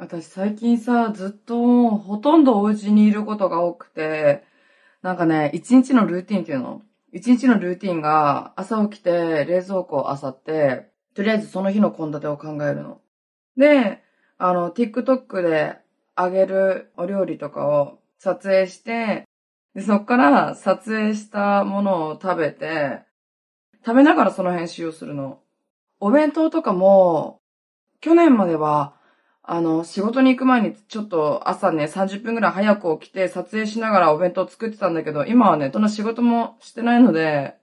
私最近さ、ずっとほとんどお家にいることが多くて、なんかね、一日のルーティンっていうの？一日のルーティンが朝起きて冷蔵庫を漁って、とりあえずその日の献立を考えるの。で、あの、TikTok であげるお料理とかを撮影して、で、そっから撮影したものを食べて、食べながらその編集をするの。お弁当とかも、去年まではあの、仕事に行く前にちょっと朝ね、30分ぐらい早く起きて撮影しながらお弁当作ってたんだけど、今はね、どんな仕事もしてないので、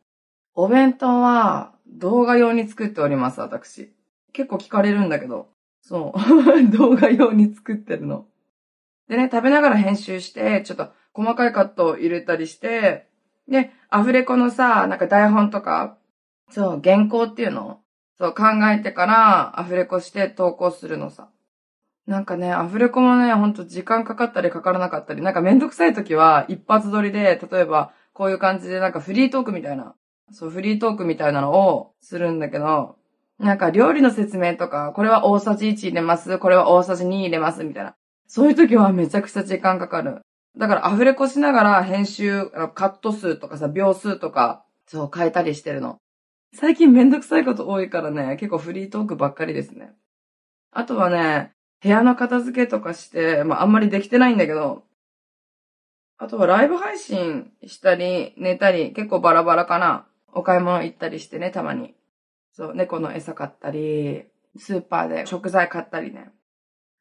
お弁当は動画用に作っております、私。結構聞かれるんだけど。そう。動画用に作ってるの。でね、食べながら編集して、ちょっと細かいカットを入れたりして、で、アフレコのさ、なんか台本とか、そう、原稿っていうのそう、考えてからアフレコして投稿するのさ。なんかね、アフレコもね、ほんと時間かかったりかからなかったり、なんかめんどくさい時は一発撮りで、例えばこういう感じでなんかフリートークみたいな、そう、フリートークみたいなのをするんだけど、なんか料理の説明とか、これは大さじ1入れます、これは大さじ2入れます、みたいな。そういう時はめちゃくちゃ時間かかる。だからアフレコしながら編集、カット数とかさ、秒数とか、そう変えたりしてるの。最近めんどくさいこと多いからね、結構フリートークばっかりですね。あとはね、部屋の片付けとかして、まああんまりできてないんだけど、あとはライブ配信したり、寝たり、結構バラバラかな。お買い物行ったりしてね、たまに。そう、猫の餌買ったり、スーパーで食材買ったりね。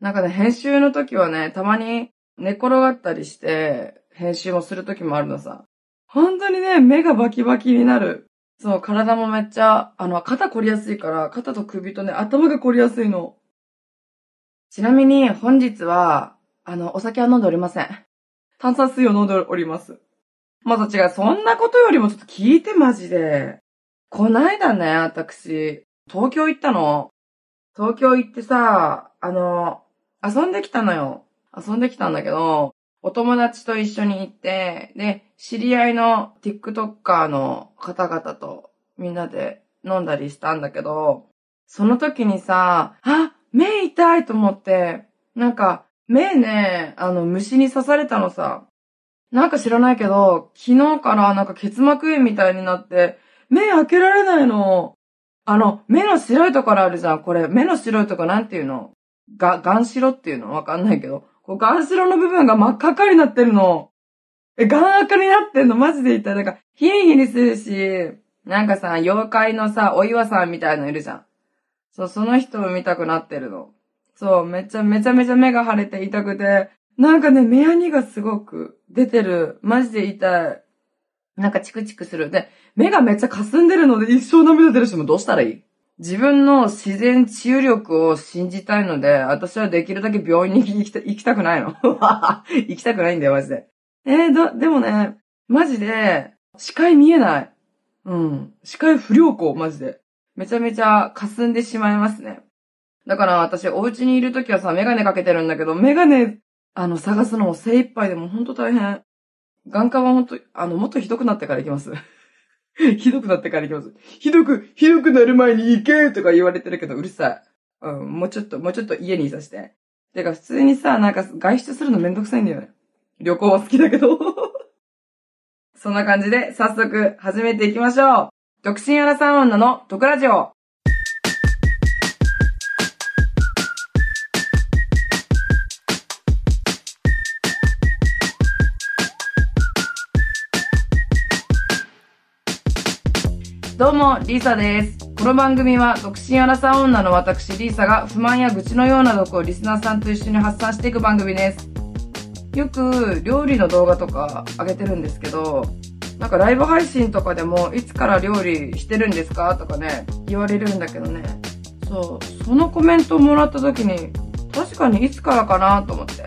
なんかね、編集の時はね、たまに寝転がったりして、編集もする時もあるのさ。本当にね、目がバキバキになる。そう、体もめっちゃ、あの、肩凝りやすいから、肩と首とね、頭が凝りやすいの。ちなみに本日は、あの、お酒は飲んでおりません。炭酸水を飲んでおります。まず違う、そんなことよりもちょっと聞いてマジで。こないだね、私、東京行ったの。東京行ってさ、あの、遊んできたのよ。遊んできたんだけど、お友達と一緒に行って、で、知り合いの TikToker の方々とみんなで飲んだりしたんだけど、その時にさ、あ、目痛いと思って、なんか、目ね、あの、虫に刺されたのさ。なんか知らないけど、昨日からなんか結膜炎みたいになって、目開けられないの。あの、目の白いところあるじゃん。これ、目の白いとこなんていうの？が、ガン白っていうの？わかんないけど。こうガン白の部分が真っ赤っかになってるの。え、ガン赤になってんの？マジで痛い。なんか、ヒリヒリするし、なんかさ、妖怪のさ、お岩さんみたいのいるじゃん。そう、その人を見たくなってるの。そう、めちゃめちゃめちゃ目が腫れて痛くて、なんかね、目やにがすごく出てる。マジで痛い。なんかチクチクする。で、目がめっちゃ霞んでるので一生涙出るしもどうしたらいい？自分の自然治癒力を信じたいので、私はできるだけ病院に行きた行きたくないの。行きたくないんだよ、マジで。えー、ど、でもね、マジで、視界見えない。うん。視界不良好、マジで。めちゃめちゃ霞んでしまいますね。だから私、お家にいるときはさ、メガネかけてるんだけど、メガネ、あの、探すのも精一杯でもほんと大変。眼科はほんと、あの、もっとひどくなってから行きます。ひどくなってから行きます。ひどく、ひどくなる前に行けとか言われてるけど、うるさい。うん、もうちょっと、もうちょっと家にいさして。てか、普通にさ、なんか外出するのめんどくさいんだよね。旅行は好きだけど。そんな感じで、早速、始めていきましょう。独身アラサー女の毒ラジオ。どうも、リーサです。この番組は、独身アラサー女の私、リーサが不満や愚痴のような毒をリスナーさんと一緒に発散していく番組です。よく、料理の動画とか上げてるんですけど、なんかライブ配信とかでも、いつから料理してるんですか？とかね、言われるんだけどね。そう、そのコメントをもらった時に、確かにいつからかなと思って。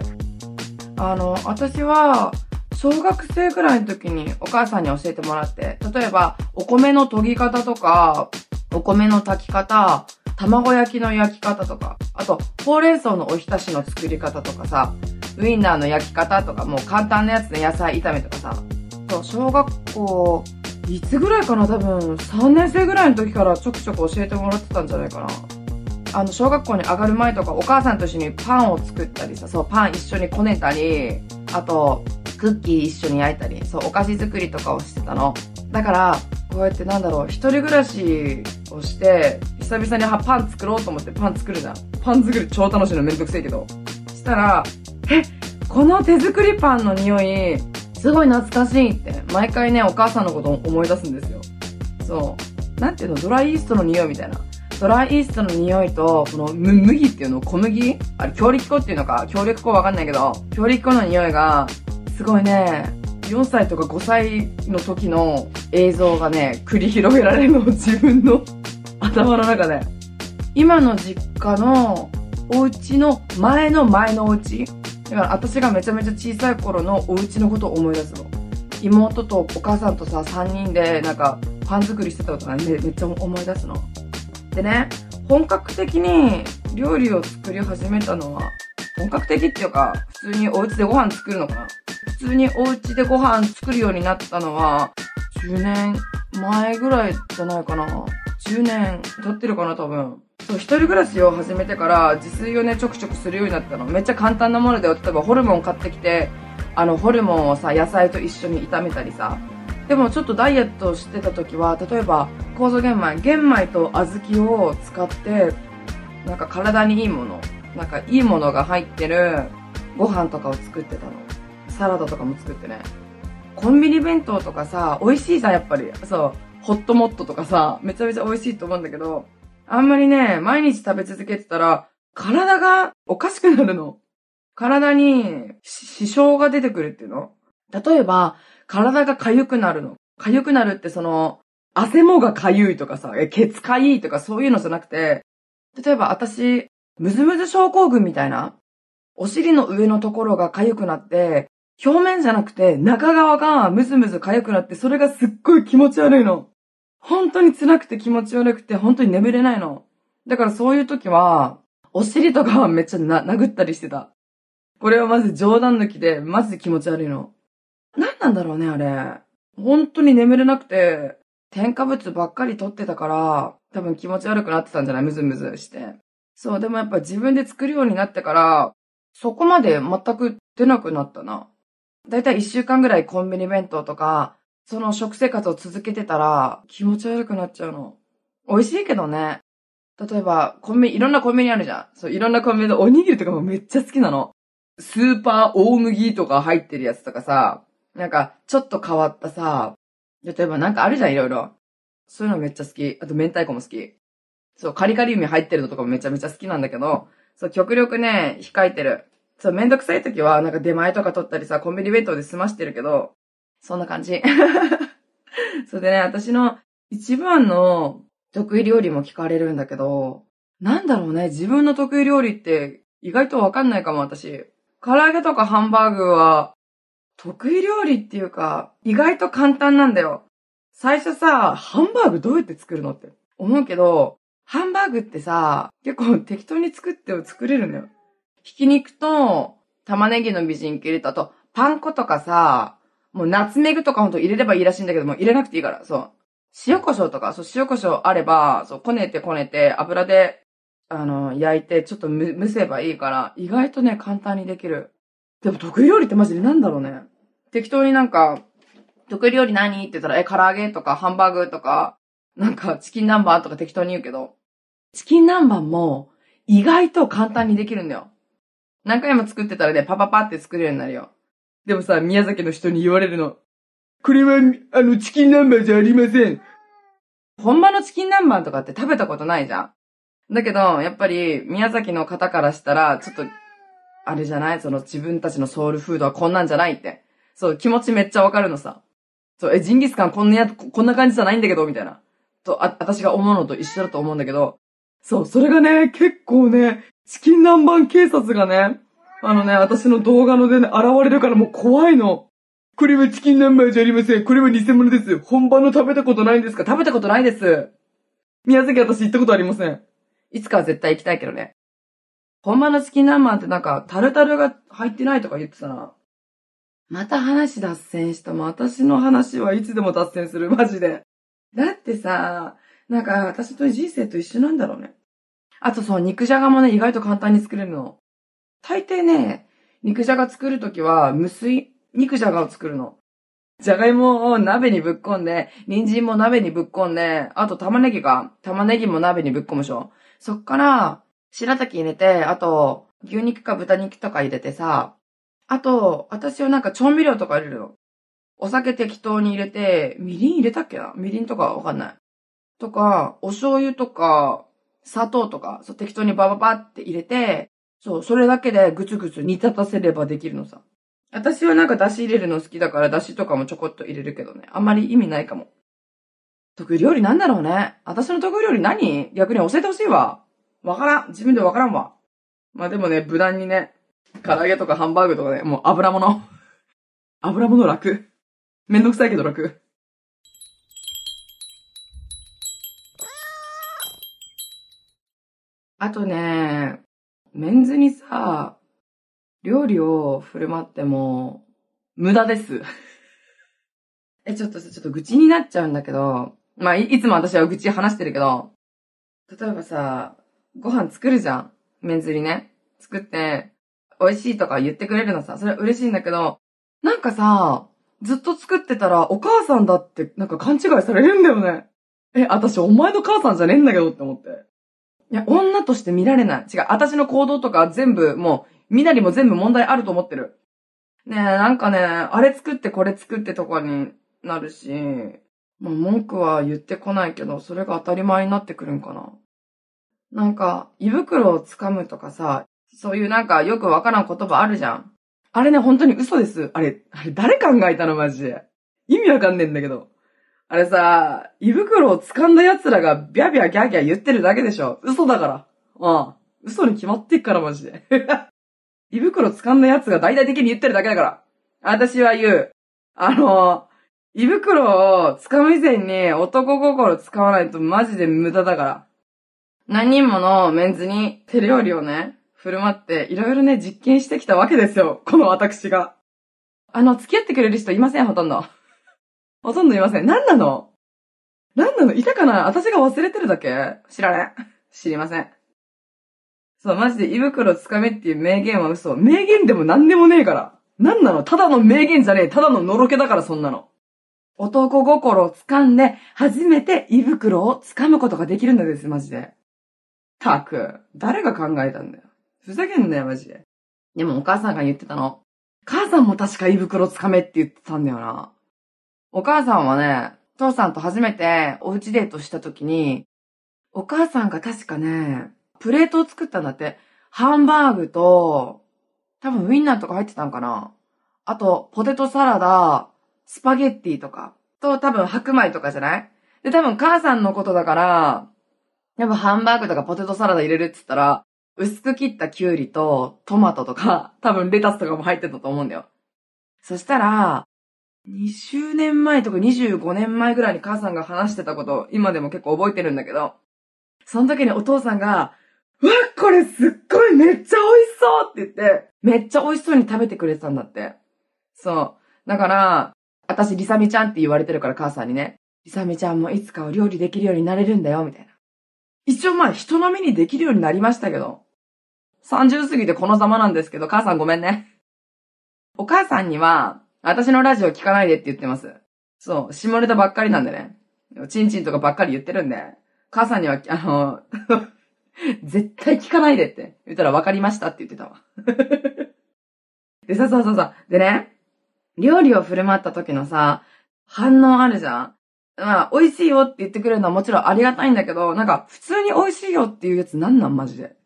あの、私は、小学生ぐらいの時にお母さんに教えてもらって、例えば、お米の研ぎ方とか、お米の炊き方、卵焼きの焼き方とか、あと、ほうれん草のおひたしの作り方とかさ、ウインナーの焼き方とか、もう簡単なやつで野菜炒めとかさ、そう、小学校、いつぐらいかな？多分、3年生ぐらいの時からちょくちょく教えてもらってたんじゃないかな。あの、小学校に上がる前とかお母さんと一緒にパンを作ったりさ、そう、パン一緒にこねたり、あと、クッキー一緒に焼いたり、そう、お菓子作りとかをしてたの。だから、こうやってなんだろう、一人暮らしをして、久々にパン作ろうと思ってパン作るじゃん。パン作り超楽しいのめんどくせえけど。したら、え、この手作りパンの匂い、すごい懐かしいって、毎回ね、お母さんのことを思い出すんですよ。そう。なんていうの、ドライイーストの匂いみたいな。ドライイーストの匂いと、この麦っていうの、小麦？あれ、強力粉っていうのか、強力粉わかんないけど、強力粉の匂いが、すごいね、4歳とか5歳の時の映像がね、繰り広げられるの、自分の頭の中で。今の実家のお家の前の前のお家だから私がめちゃめちゃ小さい頃のお家のことを思い出すの。妹とお母さんとさ、3人でなんかパン作りしてたことがめめっちゃ思い出すの。でね、本格的に料理を作り始めたのは、本格的っていうか、普通にお家でご飯作るのかな普通にお家でご飯作るようになったのは、10年前ぐらいじゃないかな。10年経ってるかな、多分。そう、一人暮らしを始めてから自炊をね、ちょくちょくするようになったの。めっちゃ簡単なものだよ。例えばホルモン買ってきて、あの、ホルモンをさ、野菜と一緒に炒めたりさ。でもちょっとダイエットしてた時は、例えば、酵素玄米、玄米と小豆を使って、なんか体にいいもの、なんかいいものが入ってるご飯とかを作ってたの。サラダとかも作ってね。コンビニ弁当とかさ、美味しいじゃん、やっぱり。そう。ホットモットとかさ、めちゃめちゃ美味しいと思うんだけど、あんまりね、毎日食べ続けてたら、体がおかしくなるの。体に支障が出てくるっていうの例えば、体が痒くなるの。痒くなるってその、汗もが痒いとかさ、え、ケツかいいとかそういうのじゃなくて、例えば私、ムズムズ症候群みたいな、お尻の上のところが痒くなって、表面じゃなくて中側がムズムズ痒くなって、それがすっごい気持ち悪いの。本当に辛くて気持ち悪くて、本当に眠れないの。だからそういう時は、お尻とかはめっちゃな、殴ったりしてた。これはまず冗談抜きで、マジで気持ち悪いの。何なんだろうね、あれ。本当に眠れなくて、添加物ばっかり取ってたから、多分気持ち悪くなってたんじゃない？ムズムズして。そう、でもやっぱ自分で作るようになってから、そこまで全く出なくなったな。だいたい一週間ぐらいコンビニ弁当とか、その食生活を続けてたら気持ち悪くなっちゃうの。美味しいけどね。例えば、コンビニ、いろんなコンビニあるじゃん。そう、いろんなコンビニのおにぎりとかもめっちゃ好きなの。スーパー大麦とか入ってるやつとかさ、なんか、ちょっと変わったさ、例えばなんかあるじゃん、いろいろ。そういうのめっちゃ好き。あと、明太子も好き。そう、カリカリ梅入ってるのとかもめちゃめちゃ好きなんだけど、そう、極力ね、控えてる。そう、めんどくさい時は、なんか出前とか取ったりさ、コンビニ弁当で済ましてるけど、そんな感じ。それでね、私の一番の得意料理も聞かれるんだけど、なんだろうね、自分の得意料理って意外とわかんないかも、私。唐揚げとかハンバーグは、得意料理っていうか、意外と簡単なんだよ。最初さ、ハンバーグどうやって作るのって思うけど、ハンバーグってさ、結構適当に作って作れるんだよ。ひき肉と玉ねぎのみじん切りと、あと、パン粉とかさ、もうナツメグとかほんと入れればいいらしいんだけども、入れなくていいから、そう。塩胡椒とか、そう、塩胡椒あれば、そう、こねてこねて、油で、あの、焼いて、ちょっとむ蒸せばいいから、意外とね、簡単にできる。でも得意料理ってマジでなんだろうね。適当になんか、得意料理何？って言ったら、え、唐揚げとか、ハンバーグとか、なんか、チキン南蛮とか適当に言うけど、チキン南蛮も、意外と簡単にできるんだよ。何回も作ってたらね、パパパって作れるようになるよ。でもさ、宮崎の人に言われるの。これは、あの、チキン南蛮じゃありません。本場のチキン南蛮とかって食べたことないじゃん。だけど、やっぱり、宮崎の方からしたら、ちょっと、あれじゃない？その自分たちのソウルフードはこんなんじゃないって。そう、気持ちめっちゃわかるのさ。そう、え、ジンギスカンこんなや、こんな感じじゃないんだけど、みたいな。と、あ、私が思うのと一緒だと思うんだけど、そう、それがね、結構ね、チキン南蛮警察がね、あのね、私の動画のでね、現れるからもう怖いの。これはチキン南蛮じゃありません。これは偽物です。本場の食べたことないんですか？食べたことないです。宮崎私行ったことありません。いつかは絶対行きたいけどね。本場のチキン南蛮ってなんか、タルタルが入ってないとか言ってたな。また話脱線した。も私の話はいつでも脱線する。マジで。だってさ、なんか私と人生と一緒なんだろうね。あとそう、肉じゃがもね、意外と簡単に作れるの。大抵ね、肉じゃが作るときは、無水肉じゃがを作るの。じゃがいもを鍋にぶっこんで、人参も鍋にぶっこんで、あと玉ねぎが、玉ねぎも鍋にぶっこむでしょ。そっから、白滝入れて、あと、牛肉か豚肉とか入れてさ、あと、私はなんか調味料とか入れるの。お酒適当に入れて、みりん入れたっけな？みりんとかわかんない。とか、お醤油とか、砂糖とか、そう適当にバババって入れて、そう、それだけでぐつぐつ煮立たせればできるのさ。私はなんか出汁入れるの好きだから出汁とかもちょこっと入れるけどね。あんまり意味ないかも。得意料理なんだろうね。私の得意料理何？逆に教えてほしいわ。わからん。自分でわからんわ。まあでもね、無難にね、唐揚げとかハンバーグとかね、もう油物。油物楽。めんどくさいけど楽。あとね、メンズにさ、料理を振る舞っても、無駄です。え、ちょっとさ、ちょっと愚痴になっちゃうんだけど、まあい、いつも私は愚痴話してるけど、例えばさ、ご飯作るじゃん。メンズにね。作って、美味しいとか言ってくれるのさ。それは嬉しいんだけど、なんかさ、ずっと作ってたらお母さんだってなんか勘違いされるんだよね。え、私お前の母さんじゃねえんだけどって思って。いや、女として見られない。違う、私の行動とか全部、もう、みなりも全部問題あると思ってる。ねえ、なんかね、あれ作ってこれ作ってとかになるし、もう文句は言ってこないけど、それが当たり前になってくるんかな。なんか、胃袋を掴むとかさ、そういうなんかよくわからん言葉あるじゃん。あれね、本当に嘘です。あれ、あれ誰考えたのマジで。意味わかんねえんだけど。あれさ、胃袋を掴んだ奴らがビャビャギャギャ言ってるだけでしょ。嘘だから。うん。嘘に決まってっからマジで。胃袋掴んだ奴が大々的に言ってるだけだから。私は言う。あの、胃袋を掴む以前に男心使わないとマジで無駄だから。何人ものメンズに手料理をね、振る舞って、いろいろね、実験してきたわけですよ。この私が。あの、付き合ってくれる人いません、ほとんど。ほとんどいません。何なの？何なの？いたかな？私が忘れてるだけ？知らね知りません。そう、マジで胃袋つかめっていう名言は嘘。名言でも何でもねえから。何なの？ただの名言じゃねえ。ただののろけだから、そんなの。男心を掴んで、初めて胃袋を掴むことができるんだです、マジで。たく、誰が考えたんだよ。ふざけんなよ、マジで。でもお母さんが言ってたの。母さんも確か胃袋つかめって言ってたんだよな。お母さんはね、父さんと初めておうちデートした時に、お母さんが確かね、プレートを作ったんだって。ハンバーグと、多分ウィンナーとか入ってたんかな。あと、ポテトサラダ、スパゲッティとか、と多分白米とかじゃない？で、多分母さんのことだから、多分ハンバーグとかポテトサラダ入れるって言ったら、薄く切ったキュウリとトマトとか、多分レタスとかも入ってたと思うんだよ。そしたら、20年前とか25年前ぐらいに母さんが話してたこと、今でも結構覚えてるんだけど、その時にお父さんが、うわ、これすっごいめっちゃ美味しそうって言って、めっちゃ美味しそうに食べてくれてたんだって。そう。だから、私、リサミちゃんって言われてるから母さんにね、リサミちゃんもいつかお料理できるようになれるんだよ、みたいな。一応まあ人並みにできるようになりましたけど、30過ぎてこのざまなんですけど、母さんごめんね。お母さんには、私のラジオ聞かないでって言ってます。そう、下ネタばっかりなんでね。チンチンとかばっかり言ってるんで、母さんには、あの、絶対聞かないでって言ったら分かりましたって言ってたわ。でさ、そうそうそう。でね、料理を振る舞った時のさ、反応あるじゃんまあ、美味しいよって言ってくれるのはもちろんありがたいんだけど、なんか、普通に美味しいよっていうやつなんなんマジで。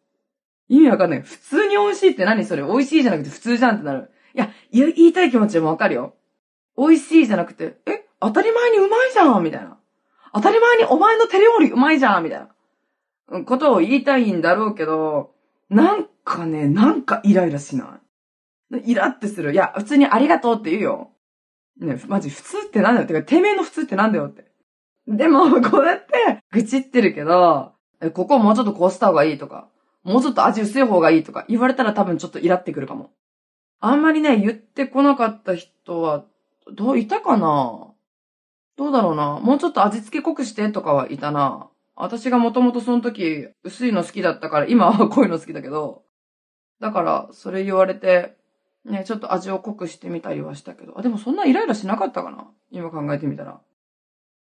意味わかんない。普通に美味しいって何それ？美味しいじゃなくて普通じゃんってなる。いや、言いたい気持ちもわかるよ。美味しいじゃなくて、え、当たり前にうまいじゃんみたいな。当たり前にお前の手料理うまいじゃんみたいな。ことを言いたいんだろうけど、なんかね、なんかイライラしない。イラってする。いや、普通にありがとうって言うよ。ね、マジ普通ってなんだよ。てか、てめえの普通ってなんだよって。でも、こうやって、愚痴ってるけど、ここもうちょっとこうした方がいいとか、もうちょっと味薄い方がいいとか言われたら多分ちょっとイラってくるかも。あんまりね、言ってこなかった人は、どういたかな？どうだろうな？もうちょっと味付け濃くしてとかはいたな。私がもともとその時、薄いの好きだったから、今は濃いの好きだけど、だから、それ言われて、ね、ちょっと味を濃くしてみたりはしたけど、あ、でもそんなイライラしなかったかな？今考えてみたら。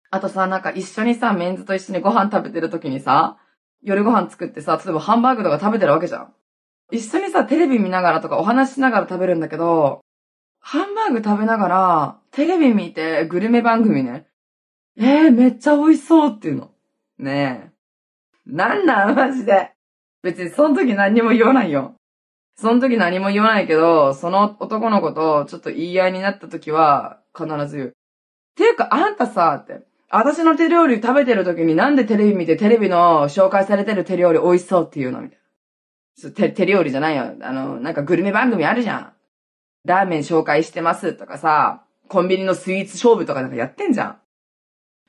あとさ、なんか一緒にさ、メンズと一緒にご飯食べてる時にさ、夜ご飯作ってさ、例えばハンバーグとか食べてるわけじゃん。一緒にさ、テレビ見ながらとかお話しながら食べるんだけど、ハンバーグ食べながら、テレビ見て、グルメ番組ね。えー、めっちゃ美味しそうっていうの。ねえ。なんなんマジで。別にその時何にも言わないよ。その時何も言わないけど、その男の子とちょっと言い合いになった時は、必ず言う。ていうか、あんたさ、って。私の手料理食べてる時になんでテレビ見てテレビの紹介されてる手料理美味しそうっていうのみたいな。手、手料理じゃないよ。あの、なんかグルメ番組あるじゃん。ラーメン紹介してますとかさ、コンビニのスイーツ勝負とかなんかやってんじゃん。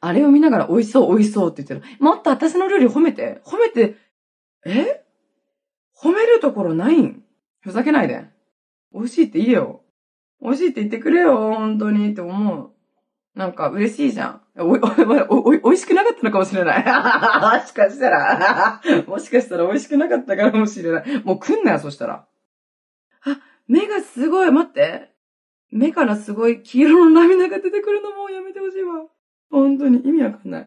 あれを見ながら美味しそう美味しそうって言ってる。もっと私の料理褒めて。褒めて、え？褒めるところないん？ふざけないで。美味しいって言えよ。美味しいって言ってくれよ、本当にって思う。なんか嬉しいじゃん。お、お、お、お、美味しくなかったのかもしれない。も しかしたら、もしかしたら美味しくなかったかもしれない。もう来んなよ、そしたら。あ、目がすごい、待って。目からすごい黄色の涙が出てくるのもうやめてほしいわ。本当に意味わかんない。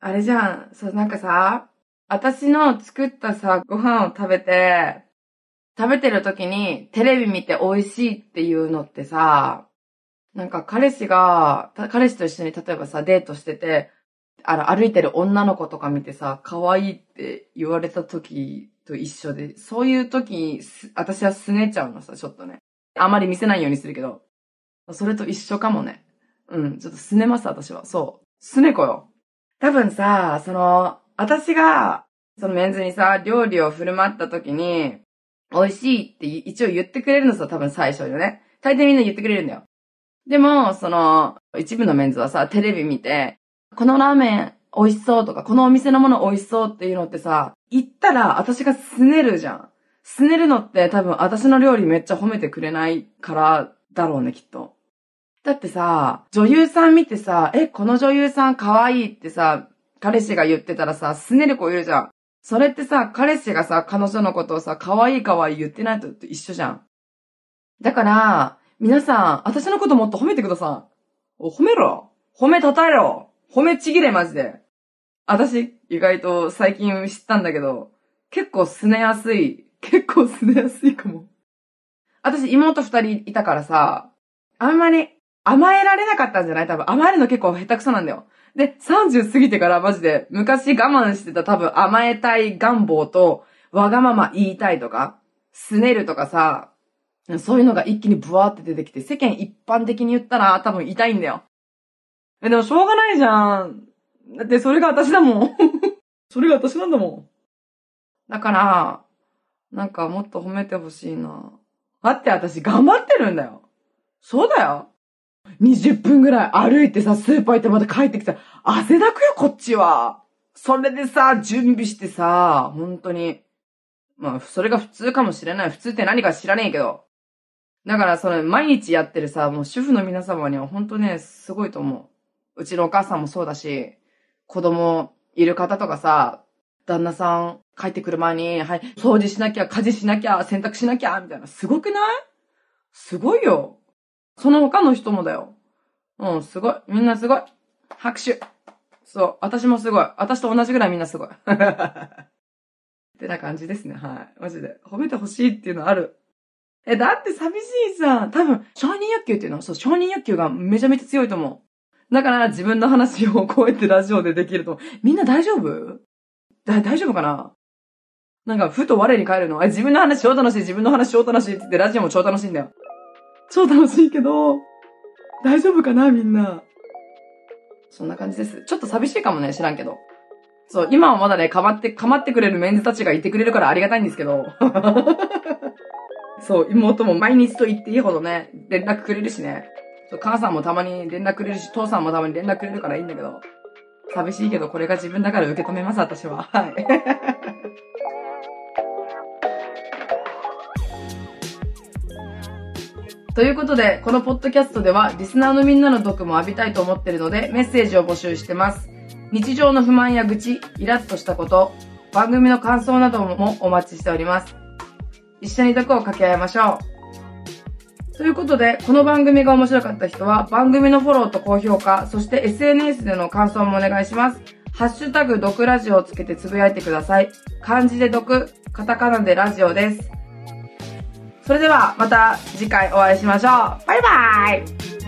あれじゃん、そう、なんかさ、私の作ったさ、ご飯を食べて、食べてる時にテレビ見て美味しいっていうのってさ、なんか彼氏が、彼氏と一緒に例えばさ、デートしてて、あの、歩いてる女の子とか見てさ、可愛いって言われた時と一緒で、そういう時、私はすねちゃうのさ、ちょっとね。あまり見せないようにするけど。それと一緒かもね。うん、ちょっとすねます、私は。そう。すねこよ。多分さ、その、私が、そのメンズにさ、料理を振る舞った時に、美味しいって一応言ってくれるのさ、多分最初よね。大抵みんな言ってくれるんだよ。でも、その、一部のメンズはさ、テレビ見て、このラーメン美味しそうとか、このお店のもの美味しそうっていうのってさ、言ったら私がすねるじゃん。すねるのって多分私の料理めっちゃ褒めてくれないからだろうね、きっと。だってさ、女優さん見てさ、え、この女優さん可愛いってさ、彼氏が言ってたらさ、すねる子いるじゃん。それってさ、彼氏がさ、彼女のことをさ、可愛い可愛い言ってないと一緒じゃん。だから、皆さん、私のこともっと褒めてください。褒めろ。褒めたたえろ。褒めちぎれ、マジで。私、意外と最近知ったんだけど、結構すねやすい。結構すねやすいかも。私、妹二人いたからさ、あんまり甘えられなかったんじゃない？多分甘えるの結構下手くそなんだよ。で、30過ぎてからマジで、昔我慢してた多分甘えたい願望と、わがまま言いたいとか、すねるとかさ、そういうのが一気にブワーって出てきて、世間一般的に言ったら多分痛いんだよ。え、でもしょうがないじゃん。だってそれが私だもん。それが私なんだもん。だから、なんかもっと褒めてほしいな。待って私頑張ってるんだよ。そうだよ。20分ぐらい歩いてさ、スーパー行ってまた帰ってきた。汗だくよ、こっちは。それでさ、準備してさ、本当に。まあ、それが普通かもしれない。普通って何か知らねえけど。だから、その、毎日やってるさ、もう主婦の皆様には本当ね、すごいと思う。うちのお母さんもそうだし、子供いる方とかさ、旦那さん帰ってくる前に、はい、掃除しなきゃ、家事しなきゃ、洗濯しなきゃ、みたいな。すごくない？すごいよ。その他の人もだよ。うん、すごい。みんなすごい。拍手。そう。私もすごい。私と同じぐらいみんなすごい。ってな感じですね。はい。マジで。褒めてほしいっていうのある。え、だって寂しいさ。多分、承認欲求っていうの？はそう、承認欲求がめちゃめちゃ強いと思う。だから自分の話をこうやってラジオでできると、みんな大丈夫？だ、大丈夫かな？なんか、ふと我に返るの？え、自分の話超楽しい、自分の話超楽しいって言ってラジオも超楽しいんだよ。超楽しいけど、大丈夫かな？みんな。そんな感じです。ちょっと寂しいかもね、知らんけど。そう、今はまだね、かまって、かまってくれるメンズたちがいてくれるからありがたいんですけど。そう、妹も毎日と言っていいほどね、連絡くれるしね。母さんもたまに連絡くれるし、父さんもたまに連絡くれるからいいんだけど。寂しいけど、これが自分だから受け止めます、私は。はい。ということで、このポッドキャストでは、リスナーのみんなの毒も浴びたいと思ってるので、メッセージを募集してます。日常の不満や愚痴、イラッとしたこと、番組の感想などもお待ちしております。一緒に毒を掛け合いましょう。ということで、この番組が面白かった人は、番組のフォローと高評価、そして SNS での感想もお願いします。ハッシュタグ、毒ラジオをつけてつぶやいてください。漢字で毒、カタカナでラジオです。それでは、また次回お会いしましょう。バイバーイ